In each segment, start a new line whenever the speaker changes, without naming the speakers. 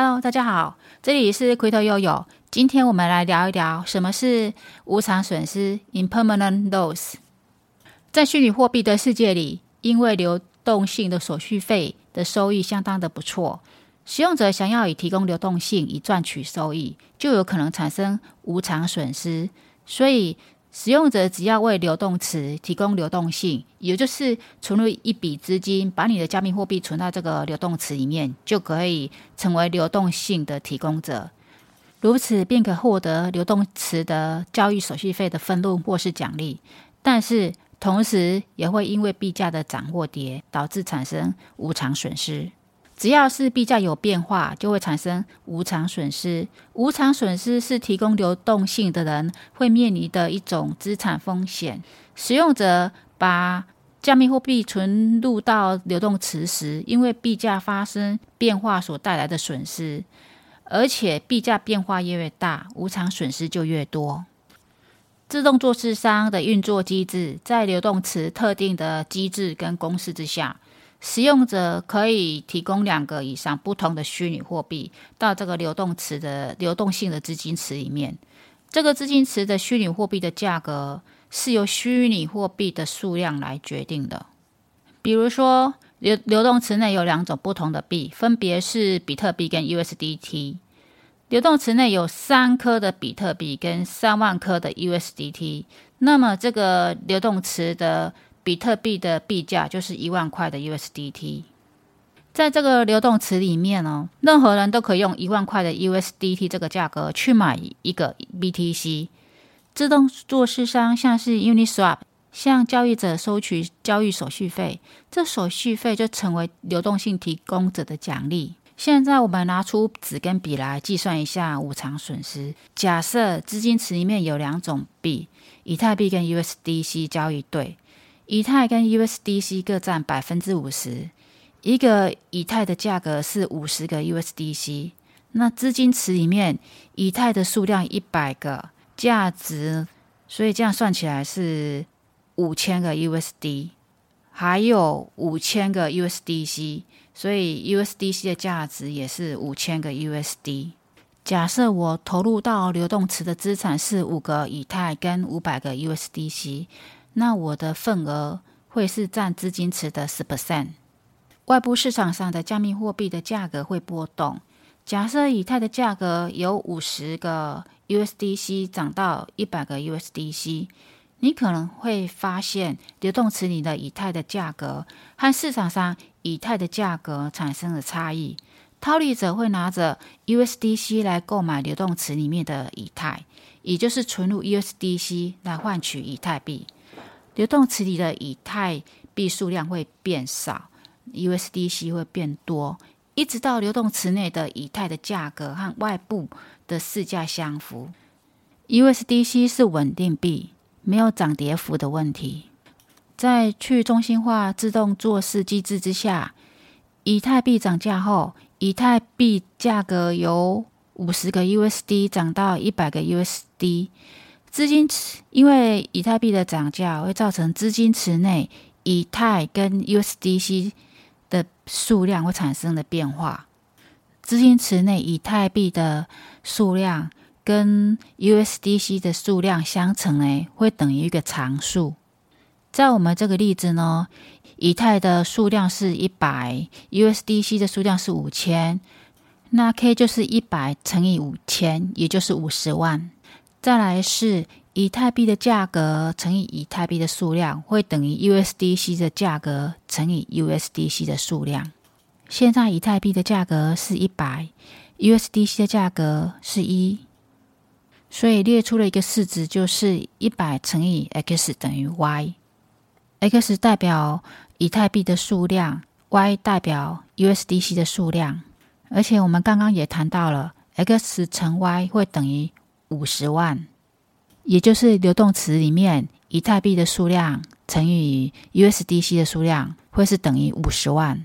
Hello，大家好，这里是奎头悠悠。今天我们来聊一聊什么是无偿损失 （impermanent loss）。在虚拟货币的世界里，因为流动性的手续费的收益相当的不错，使用者想要以提供流动性以赚取收益，就有可能产生无偿损失。所以，使用者只要为流动池提供流动性，也就是存入一笔资金，把你的加密货币存到这个流动池里面，就可以成为流动性的提供者。如此便可获得流动池的交易手续费的分润或是奖励。但是，同时也会因为币价的涨或跌，导致产生无偿损失。只要是币价有变化，就会产生无偿损失。无偿损失是提供流动性的人会面临的一种资产风险。使用者把加密货币存入到流动池时，因为币价发生变化所带来的损失，而且币价变化越越大，无偿损失就越多。自动做市商的运作机制，在流动池特定的机制跟公式之下。使用者可以提供两个以上不同的虚拟货币到这个流动池的流动性的资金池里面。这个资金池的虚拟货币的价格是由虚拟货币的数量来决定的。比如说，流流动池内有两种不同的币，分别是比特币跟 USDT。流动池内有三颗的比特币跟三万颗的 USDT，那么这个流动池的比特币的币价就是一万块的 USDT，在这个流动池里面哦，任何人都可以用一万块的 USDT 这个价格去买一个 BTC。自动做市商像是 Uniswap，向交易者收取交易手续费，这手续费就成为流动性提供者的奖励。现在我们拿出纸跟笔来计算一下无偿损失。假设资金池里面有两种币，以太币跟 USDC 交易对。以太跟 USDC 各占百分之五十，一个以太的价格是五十个 USDC。那资金池里面以太的数量一百个，价值，所以这样算起来是五千个 USD，还有五千个 USDC，所以 USDC 的价值也是五千个 USD。假设我投入到流动池的资产是五个以太跟五百个 USDC。那我的份额会是占资金池的十 percent。外部市场上的加密货币的价格会波动。假设以太的价格由五十个 USDC 涨到一百个 USDC，你可能会发现流动池里的以太的价格和市场上以太的价格产生了差异。套利者会拿着 USDC 来购买流动池里面的以太，也就是存入 USDC 来换取以太币。流动池里的以太币数量会变少，USDC 会变多，一直到流动池内的以太的价格和外部的市价相符。USDC 是稳定币，没有涨跌幅的问题。在去中心化自动做事机制之下，以太币涨价后，以太币价格由五十个 USD 涨到一百个 USD。资金池因为以太币的涨价，会造成资金池内以太跟 USDC 的数量会产生的变化。资金池内以太币的数量跟 USDC 的数量相乘，呢，会等于一个常数。在我们这个例子呢，以太的数量是一百，USDC 的数量是五千，那 K 就是一百乘以五千，也就是五十万。再来是以太币的价格乘以以太币的数量，会等于 USDC 的价格乘以 USDC 的数量。现在以太币的价格是一百，USDC 的价格是一，所以列出了一个式子，就是一百乘以 x 等于 y，x 代表以太币的数量，y 代表 USDC 的数量。而且我们刚刚也谈到了，x 乘 y 会等于。五十万，也就是流动池里面以太币的数量乘以 USDC 的数量，会是等于五十万。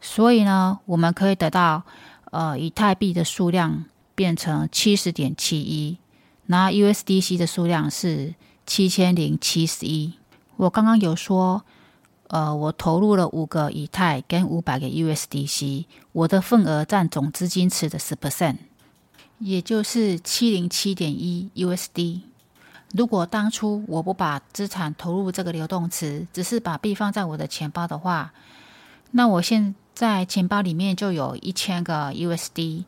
所以呢，我们可以得到，呃，以太币的数量变成七十点七一，那 USDC 的数量是七千零七十一。我刚刚有说，呃，我投入了五个以太跟五百个 USDC，我的份额占总资金池的十 percent，也就是七零七点一 USD。如果当初我不把资产投入这个流动池，只是把币放在我的钱包的话，那我现在钱包里面就有一千个 USD。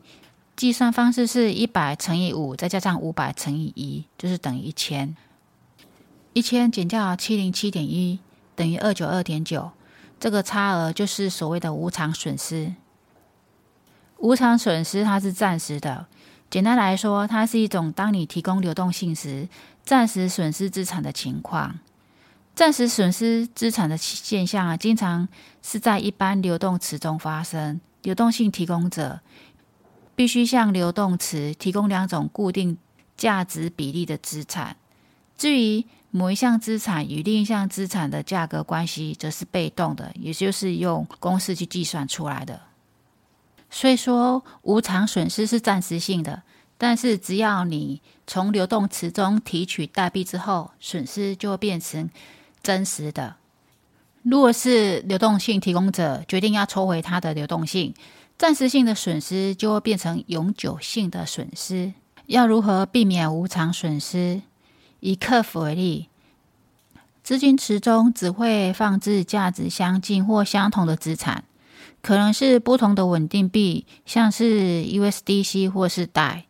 计算方式是一百乘以五，再加上五百乘以一，就是等于一千。一千减掉七零七点一。等于二九二点九，这个差额就是所谓的无偿损失。无偿损失它是暂时的，简单来说，它是一种当你提供流动性时，暂时损失资产的情况。暂时损失资产的现象啊，经常是在一般流动池中发生。流动性提供者必须向流动池提供两种固定价值比例的资产。至于某一项资产与另一项资产的价格关系，则是被动的，也就是用公式去计算出来的。所以说，无偿损失是暂时性的，但是只要你从流动池中提取代币之后，损失就会变成真实的。如果是流动性提供者决定要抽回它的流动性，暂时性的损失就会变成永久性的损失。要如何避免无偿损失？以客服为例，资金池中只会放置价值相近或相同的资产，可能是不同的稳定币，像是 USDC 或是代，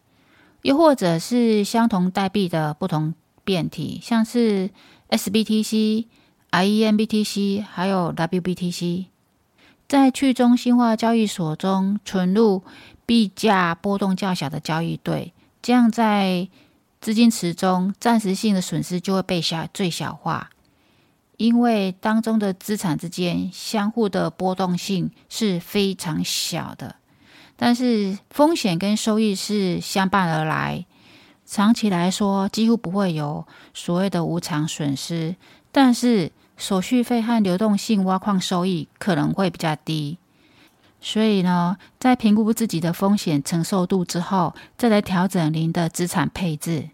又或者是相同代币的不同变体，像是 SBTC、IEMBTC 还有 WBTC，在去中心化交易所中存入币价波动较小的交易对，这样在资金池中暂时性的损失就会被小最小化，因为当中的资产之间相互的波动性是非常小的，但是风险跟收益是相伴而来，长期来说几乎不会有所谓的无偿损失，但是手续费和流动性挖矿收益可能会比较低，所以呢，在评估自己的风险承受度之后，再来调整您的资产配置。